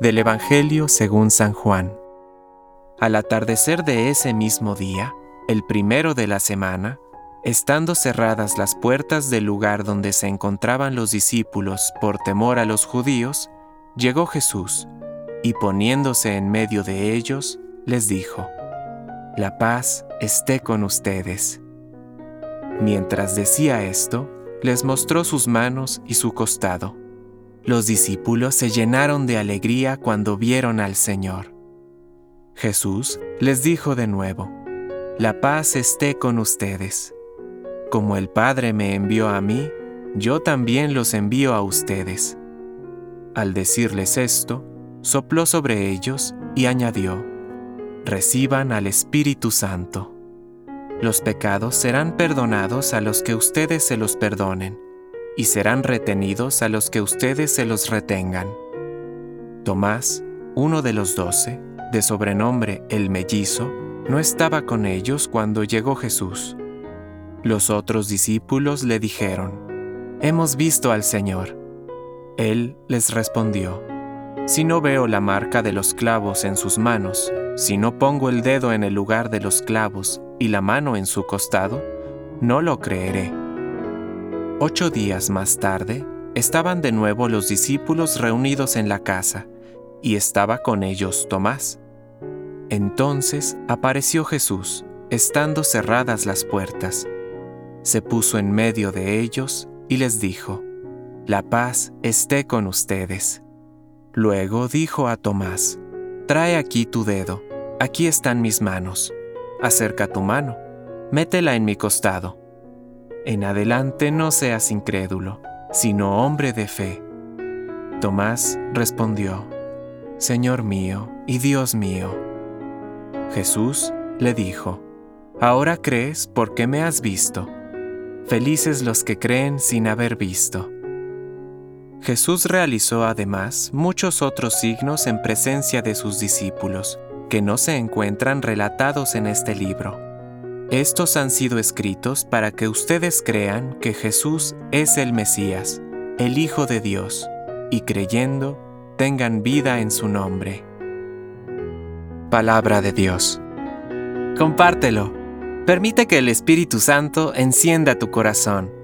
Del Evangelio según San Juan. Al atardecer de ese mismo día, el primero de la semana, estando cerradas las puertas del lugar donde se encontraban los discípulos por temor a los judíos, llegó Jesús, y poniéndose en medio de ellos, les dijo, La paz esté con ustedes. Mientras decía esto, les mostró sus manos y su costado. Los discípulos se llenaron de alegría cuando vieron al Señor. Jesús les dijo de nuevo, La paz esté con ustedes. Como el Padre me envió a mí, yo también los envío a ustedes. Al decirles esto, sopló sobre ellos y añadió, Reciban al Espíritu Santo. Los pecados serán perdonados a los que ustedes se los perdonen y serán retenidos a los que ustedes se los retengan. Tomás, uno de los doce, de sobrenombre el mellizo, no estaba con ellos cuando llegó Jesús. Los otros discípulos le dijeron, Hemos visto al Señor. Él les respondió, Si no veo la marca de los clavos en sus manos, si no pongo el dedo en el lugar de los clavos y la mano en su costado, no lo creeré. Ocho días más tarde, estaban de nuevo los discípulos reunidos en la casa, y estaba con ellos Tomás. Entonces apareció Jesús, estando cerradas las puertas. Se puso en medio de ellos y les dijo, La paz esté con ustedes. Luego dijo a Tomás, Trae aquí tu dedo, aquí están mis manos. Acerca tu mano, métela en mi costado en adelante no seas incrédulo, sino hombre de fe. Tomás respondió, Señor mío y Dios mío. Jesús le dijo, Ahora crees porque me has visto. Felices los que creen sin haber visto. Jesús realizó además muchos otros signos en presencia de sus discípulos, que no se encuentran relatados en este libro estos han sido escritos para que ustedes crean que Jesús es el Mesías, el Hijo de Dios, y creyendo, tengan vida en su nombre. Palabra de Dios. Compártelo. Permite que el Espíritu Santo encienda tu corazón